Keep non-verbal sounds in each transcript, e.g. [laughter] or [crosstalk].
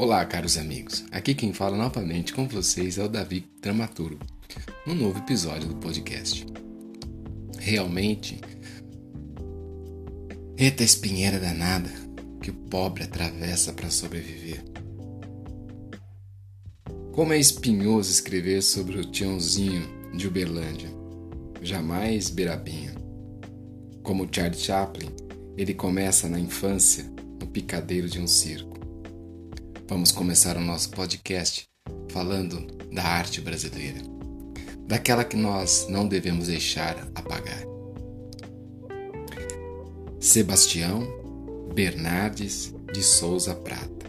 Olá, caros amigos. Aqui quem fala novamente com vocês é o Davi Dramaturgo, num novo episódio do podcast. Realmente, eita espinheira danada que o pobre atravessa para sobreviver. Como é espinhoso escrever sobre o Tiãozinho de Uberlândia, jamais Beirabinha. Como Charlie Chaplin, ele começa na infância no picadeiro de um circo. Vamos começar o nosso podcast falando da arte brasileira, daquela que nós não devemos deixar apagar. Sebastião Bernardes de Souza Prata,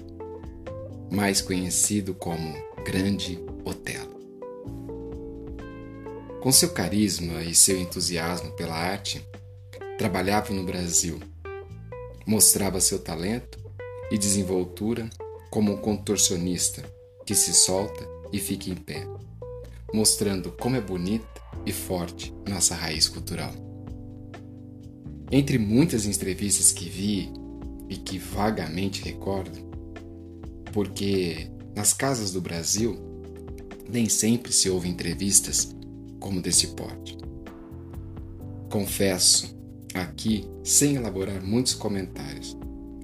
mais conhecido como Grande Otelo. Com seu carisma e seu entusiasmo pela arte, trabalhava no Brasil, mostrava seu talento e desenvoltura como um contorcionista que se solta e fica em pé, mostrando como é bonita e forte nossa raiz cultural. Entre muitas entrevistas que vi e que vagamente recordo, porque nas casas do Brasil nem sempre se ouve entrevistas como desse porte. Confesso, aqui, sem elaborar muitos comentários,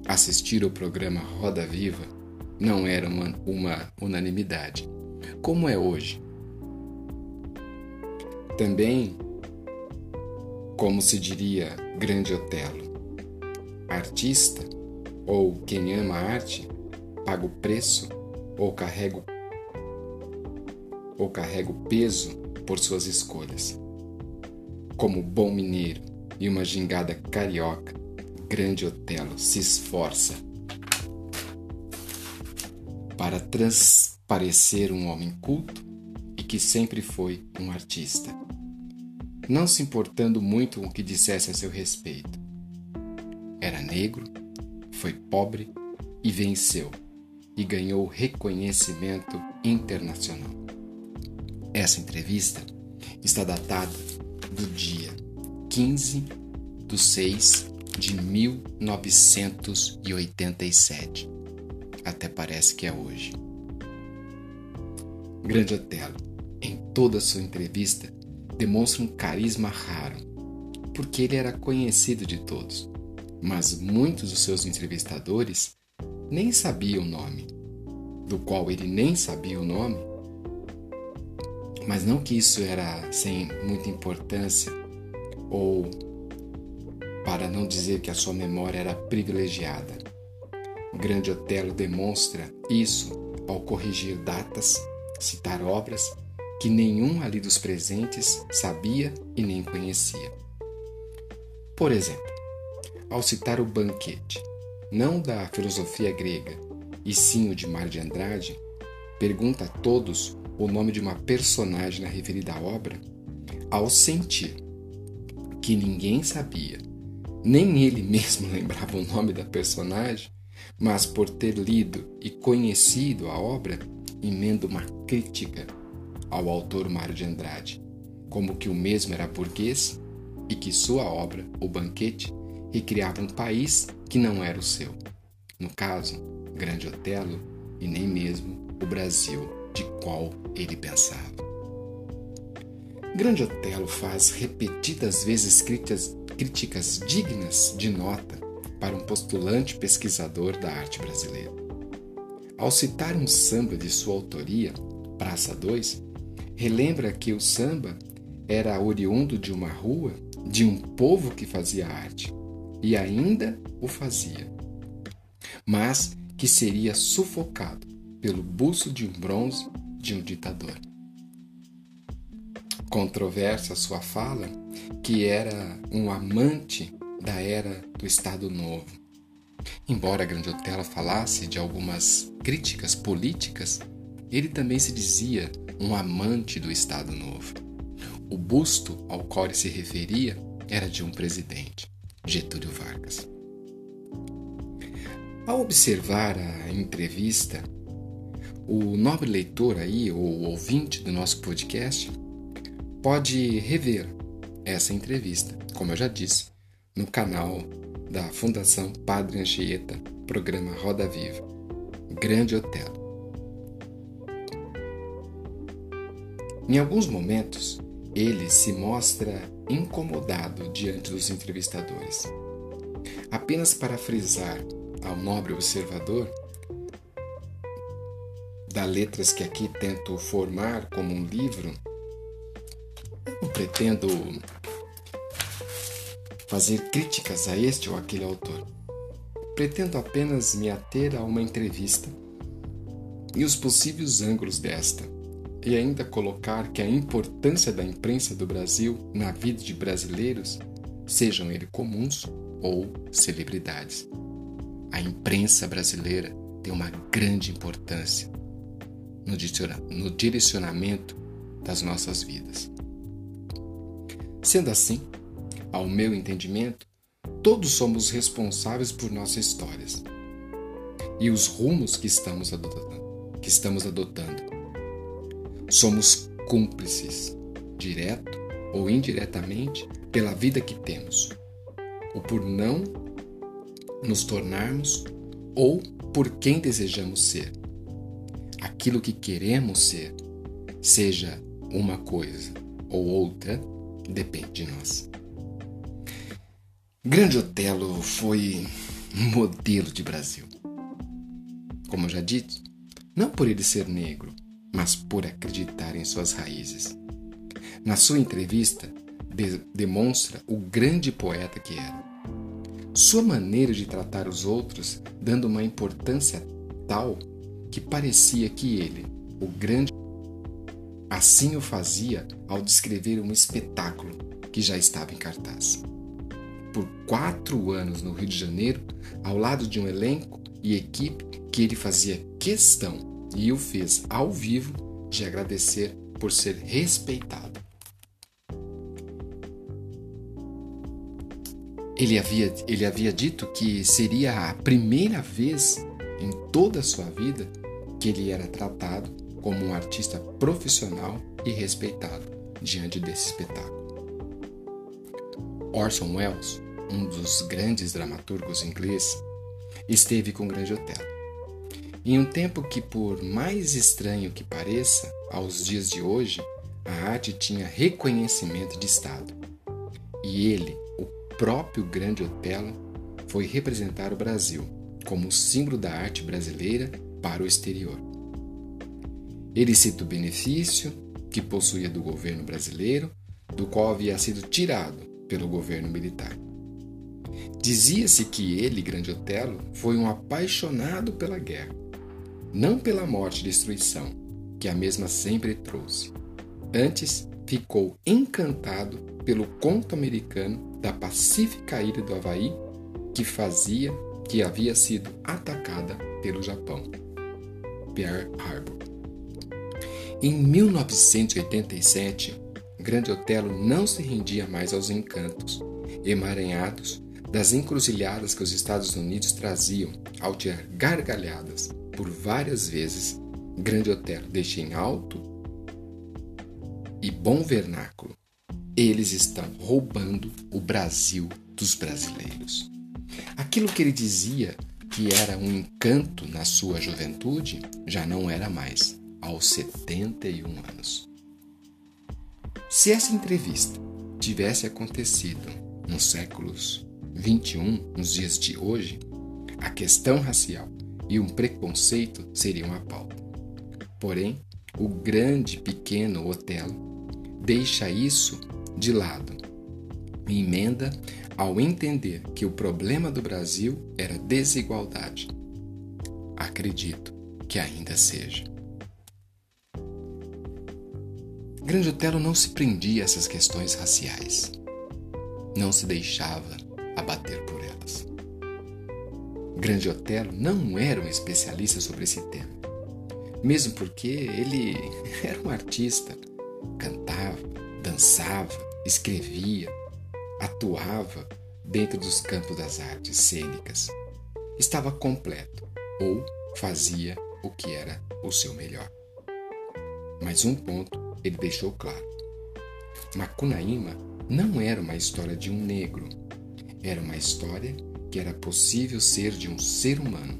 assistir ao programa Roda Viva não era uma, uma unanimidade, como é hoje. Também, como se diria Grande Otelo, artista ou quem ama a arte paga o preço ou carrega ou carrega o peso por suas escolhas. Como bom mineiro e uma gingada carioca, Grande Otelo se esforça para transparecer um homem culto e que sempre foi um artista, não se importando muito com o que dissesse a seu respeito. Era negro, foi pobre e venceu, e ganhou reconhecimento internacional. Essa entrevista está datada do dia 15 de 6 de 1987 até parece que é hoje. Grande Otelo, em toda sua entrevista, demonstra um carisma raro, porque ele era conhecido de todos, mas muitos dos seus entrevistadores nem sabiam o nome, do qual ele nem sabia o nome. Mas não que isso era sem muita importância ou para não dizer que a sua memória era privilegiada. Grande Otelo demonstra isso ao corrigir datas, citar obras que nenhum ali dos presentes sabia e nem conhecia. Por exemplo, ao citar o banquete, não da filosofia grega, e sim o de Mário de Andrade, pergunta a todos o nome de uma personagem na referida obra, ao sentir que ninguém sabia, nem ele mesmo [laughs] lembrava o nome da personagem, mas por ter lido e conhecido a obra, emenda uma crítica ao autor Mário de Andrade, como que o mesmo era burguês e que sua obra, O Banquete, recriava um país que não era o seu. No caso, Grande Otelo e nem mesmo o Brasil de qual ele pensava. Grande Otelo faz repetidas vezes críticas, críticas dignas de nota para um postulante pesquisador da arte brasileira. Ao citar um samba de sua autoria, Praça 2, relembra que o samba era oriundo de uma rua, de um povo que fazia arte, e ainda o fazia, mas que seria sufocado pelo buço de um bronze de um ditador. Controversa sua fala que era um amante da era do Estado Novo. Embora Grande Otelo falasse de algumas críticas políticas, ele também se dizia um amante do Estado Novo. O busto ao qual ele se referia era de um presidente, Getúlio Vargas. Ao observar a entrevista, o nobre leitor aí, ou ouvinte do nosso podcast, pode rever essa entrevista, como eu já disse, no canal da Fundação Padre Anchieta, programa Roda Viva. Grande Otelo. Em alguns momentos, ele se mostra incomodado diante dos entrevistadores. Apenas para frisar ao nobre observador, da letras que aqui tento formar como um livro, não pretendo fazer críticas a este ou aquele autor. Pretendo apenas me ater a uma entrevista e os possíveis ângulos desta, e ainda colocar que a importância da imprensa do Brasil na vida de brasileiros, sejam eles comuns ou celebridades. A imprensa brasileira tem uma grande importância no direcionamento das nossas vidas. Sendo assim, ao meu entendimento, todos somos responsáveis por nossas histórias e os rumos que estamos adotando. Que estamos adotando. Somos cúmplices, direto ou indiretamente, pela vida que temos, ou por não nos tornarmos ou por quem desejamos ser. Aquilo que queremos ser, seja uma coisa ou outra, depende de nós. Grande Otelo foi modelo de Brasil. Como já dito, não por ele ser negro, mas por acreditar em suas raízes. Na sua entrevista, de demonstra o grande poeta que era. Sua maneira de tratar os outros, dando uma importância tal que parecia que ele, o grande, assim o fazia ao descrever um espetáculo que já estava em cartaz por quatro anos no Rio de Janeiro, ao lado de um elenco e equipe que ele fazia questão e o fez ao vivo de agradecer por ser respeitado. Ele havia, ele havia dito que seria a primeira vez em toda a sua vida que ele era tratado como um artista profissional e respeitado diante desse espetáculo. Orson Welles um dos grandes dramaturgos ingleses, esteve com o Grande Otelo. Em um tempo que, por mais estranho que pareça, aos dias de hoje, a arte tinha reconhecimento de Estado. E ele, o próprio Grande Otelo, foi representar o Brasil como símbolo da arte brasileira para o exterior. Ele cita o benefício que possuía do governo brasileiro, do qual havia sido tirado pelo governo militar. Dizia-se que ele, Grande Otelo, foi um apaixonado pela guerra, não pela morte e destruição, que a mesma sempre trouxe. Antes, ficou encantado pelo conto americano da pacífica ilha do Havaí, que fazia que havia sido atacada pelo Japão. Pearl Harbor. Em 1987, Grande Otelo não se rendia mais aos encantos, emaranhados das encruzilhadas que os Estados Unidos traziam ao tirar gargalhadas por várias vezes, Grande Otelo deixa em alto e bom vernáculo. Eles estão roubando o Brasil dos brasileiros. Aquilo que ele dizia que era um encanto na sua juventude já não era mais, aos 71 anos. Se essa entrevista tivesse acontecido nos séculos 21, nos dias de hoje, a questão racial e um preconceito seriam a pauta. Porém, o grande pequeno Otelo deixa isso de lado e emenda ao entender que o problema do Brasil era desigualdade. Acredito que ainda seja. Grande Otelo não se prendia a essas questões raciais. Não se deixava abater por elas. Grande Otelo não era um especialista sobre esse tema, mesmo porque ele [laughs] era um artista, cantava, dançava, escrevia, atuava dentro dos campos das artes cênicas. Estava completo ou fazia o que era o seu melhor. Mas um ponto ele deixou claro: Macunaíma não era uma história de um negro, era uma história que era possível ser de um ser humano.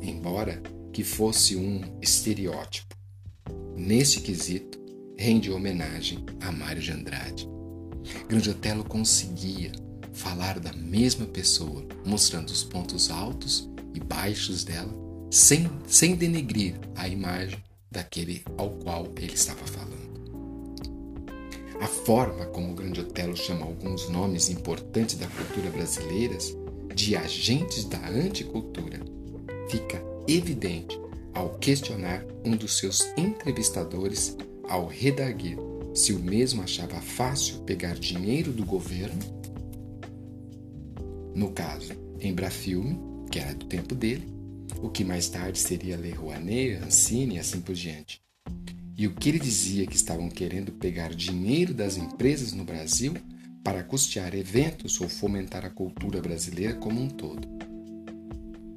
Embora que fosse um estereótipo. Nesse quesito, rende homenagem a Mário de Andrade. Grande Otelo conseguia falar da mesma pessoa, mostrando os pontos altos e baixos dela, sem, sem denegrir a imagem daquele ao qual ele estava falando. A forma como o Grande Otelo chama alguns nomes importantes da cultura brasileira de agentes da anticultura fica evidente ao questionar um dos seus entrevistadores ao redarguir se o mesmo achava fácil pegar dinheiro do governo. No caso, Embrafilme, que era do tempo dele, o que mais tarde seria Le Rouanet, Ancine e assim por diante. E o que ele dizia que estavam querendo pegar dinheiro das empresas no Brasil para custear eventos ou fomentar a cultura brasileira como um todo.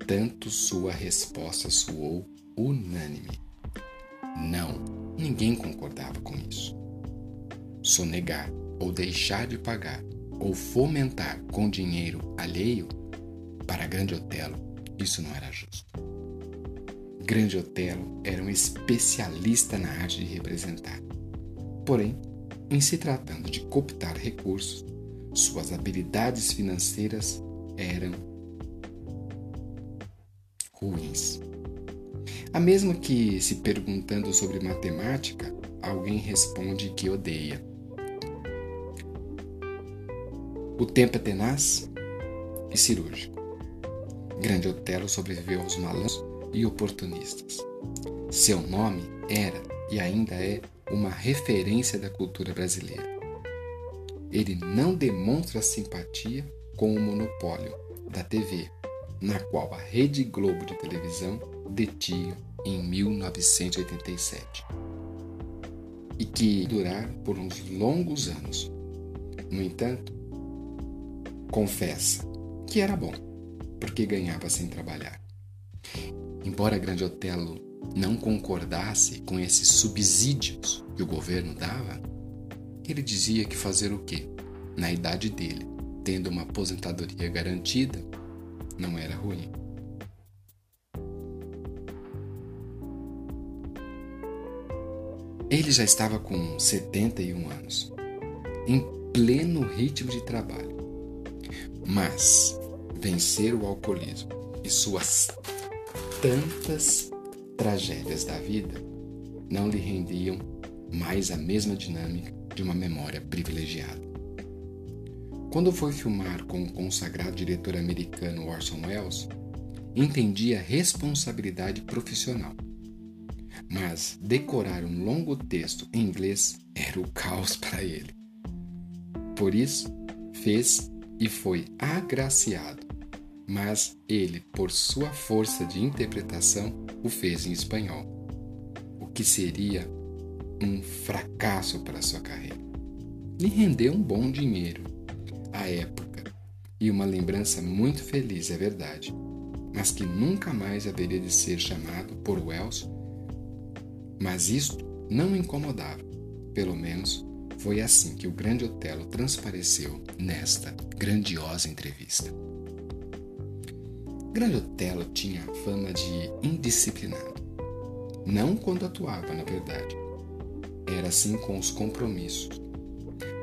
Tanto sua resposta soou unânime. Não, ninguém concordava com isso. Sonegar ou deixar de pagar ou fomentar com dinheiro alheio para Grande Otelo, isso não era justo. Grande Otelo era um especialista na arte de representar. Porém, em se tratando de cooptar recursos, suas habilidades financeiras eram ruins. A mesma que, se perguntando sobre matemática, alguém responde que odeia. O tempo é tenaz e cirúrgico. Grande Otelo sobreviveu aos malandros e oportunistas. Seu nome era e ainda é uma referência da cultura brasileira. Ele não demonstra simpatia com o monopólio da TV, na qual a Rede Globo de televisão detinha em 1987 e que durar por uns longos anos. No entanto, confessa que era bom, porque ganhava sem trabalhar. Embora Grande Otelo não concordasse com esses subsídios que o governo dava, ele dizia que fazer o quê? Na idade dele, tendo uma aposentadoria garantida, não era ruim. Ele já estava com 71 anos, em pleno ritmo de trabalho. Mas vencer o alcoolismo e suas tantas tragédias da vida não lhe rendiam mais a mesma dinâmica de uma memória privilegiada. Quando foi filmar com o consagrado diretor americano Orson Welles, entendia a responsabilidade profissional. Mas decorar um longo texto em inglês era o caos para ele. Por isso, fez e foi agraciado mas ele, por sua força de interpretação, o fez em espanhol, o que seria um fracasso para sua carreira. Lhe rendeu um bom dinheiro à época e uma lembrança muito feliz, é verdade, mas que nunca mais haveria de ser chamado por Wells. Mas isto não incomodava, pelo menos foi assim que o grande Otelo transpareceu nesta grandiosa entrevista. Grande Otelo tinha fama de indisciplinado. Não quando atuava, na verdade. Era assim com os compromissos.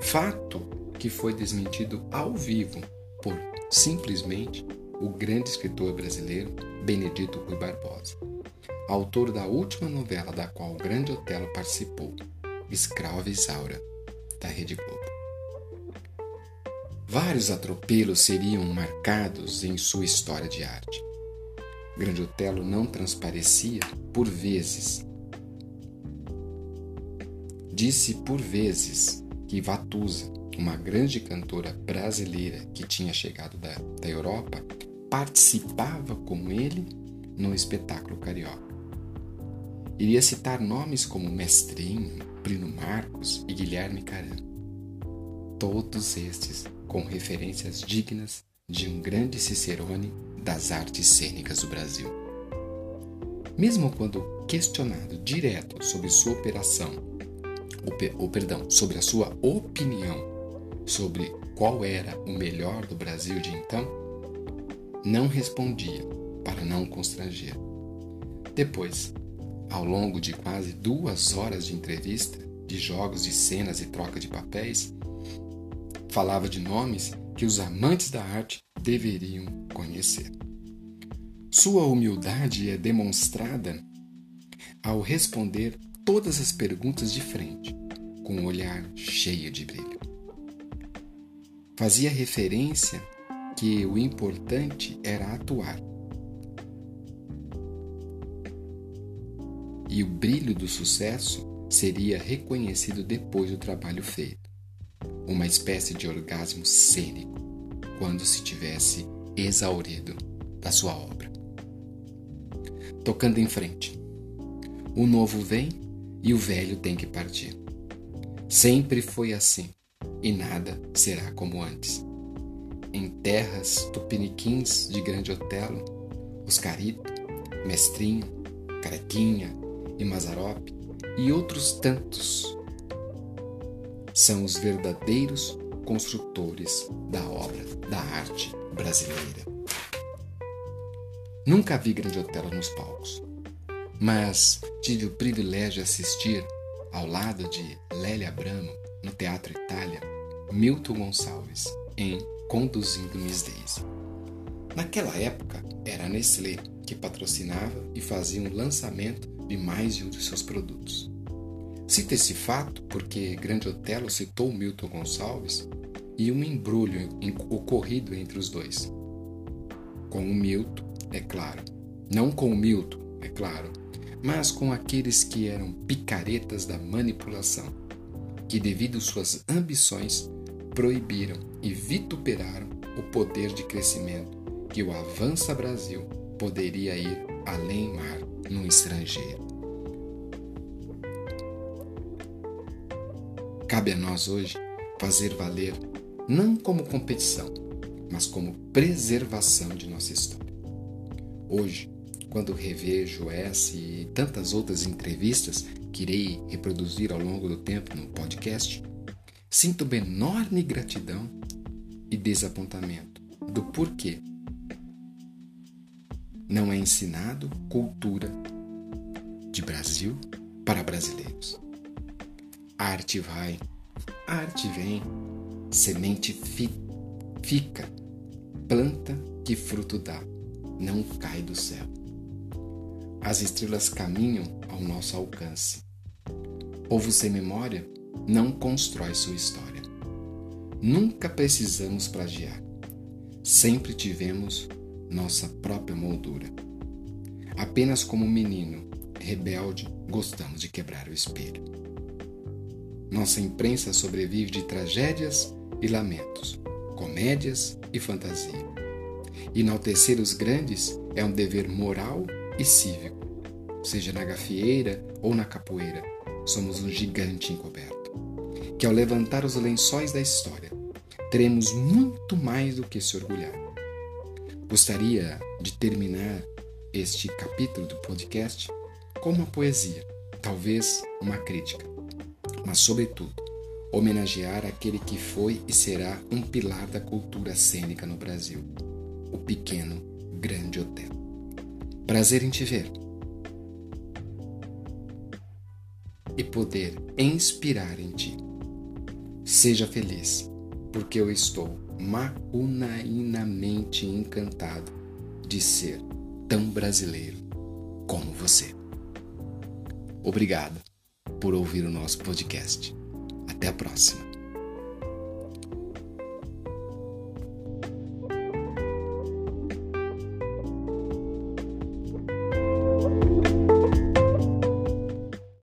Fato que foi desmentido ao vivo por simplesmente o grande escritor brasileiro Benedito Rui Barbosa, autor da última novela da qual o Grande Otelo participou, Escrava Isaura, da Rede Globo. Vários atropelos seriam marcados em sua história de arte. Grande Otelo não transparecia por vezes. Disse por vezes que Vatusa, uma grande cantora brasileira que tinha chegado da, da Europa, participava com ele no espetáculo carioca. Iria citar nomes como Mestrinho, Plino Marcos e Guilherme Caram. Todos estes com referências dignas de um grande Cicerone das artes cênicas do Brasil. Mesmo quando questionado direto sobre sua operação, ou, perdão, sobre a sua opinião sobre qual era o melhor do Brasil de então, não respondia para não constranger. Depois, ao longo de quase duas horas de entrevista, de jogos de cenas e troca de papéis, falava de nomes que os amantes da arte deveriam conhecer. Sua humildade é demonstrada ao responder todas as perguntas de frente, com um olhar cheio de brilho. Fazia referência que o importante era atuar. E o brilho do sucesso seria reconhecido depois do trabalho feito. Uma espécie de orgasmo cênico, quando se tivesse exaurido da sua obra. Tocando em frente. O novo vem e o velho tem que partir. Sempre foi assim e nada será como antes. Em terras tupiniquins de Grande Otelo, Oscarito, Mestrinho, Carequinha e Mazarope e outros tantos são os verdadeiros construtores da obra, da arte brasileira. Nunca vi Grande Otelo nos palcos, mas tive o privilégio de assistir, ao lado de Lélia Abramo, no Teatro Itália, Milton Gonçalves, em Conduzindo Miss Daisy. Naquela época, era a Nestlé que patrocinava e fazia um lançamento de mais de um de seus produtos. Cito esse fato porque Grande Otelo citou Milton Gonçalves e um embrulho ocorrido entre os dois. Com o Milton, é claro. Não com o Milton, é claro, mas com aqueles que eram picaretas da manipulação, que, devido suas ambições, proibiram e vituperaram o poder de crescimento que o Avança Brasil poderia ir além mar no estrangeiro. Cabe a nós hoje fazer valer não como competição, mas como preservação de nossa história. Hoje, quando revejo essa e tantas outras entrevistas que irei reproduzir ao longo do tempo no podcast, sinto uma enorme gratidão e desapontamento do porquê não é ensinado cultura de Brasil para brasileiros. Arte vai, arte vem, semente fi, fica, planta que fruto dá, não cai do céu. As estrelas caminham ao nosso alcance. Povo sem memória não constrói sua história. Nunca precisamos plagiar. Sempre tivemos nossa própria moldura. Apenas como menino, rebelde, gostamos de quebrar o espelho. Nossa imprensa sobrevive de tragédias e lamentos, comédias e fantasia. Enaltecer os grandes é um dever moral e cívico. Seja na gafieira ou na capoeira, somos um gigante encoberto. Que ao levantar os lençóis da história, teremos muito mais do que se orgulhar. Gostaria de terminar este capítulo do podcast com uma poesia, talvez uma crítica, mas, sobretudo, homenagear aquele que foi e será um pilar da cultura cênica no Brasil, o pequeno Grande Hotel. Prazer em te ver e poder inspirar em ti. Seja feliz, porque eu estou macunainamente encantado de ser tão brasileiro como você. Obrigado por ouvir o nosso podcast. Até a próxima.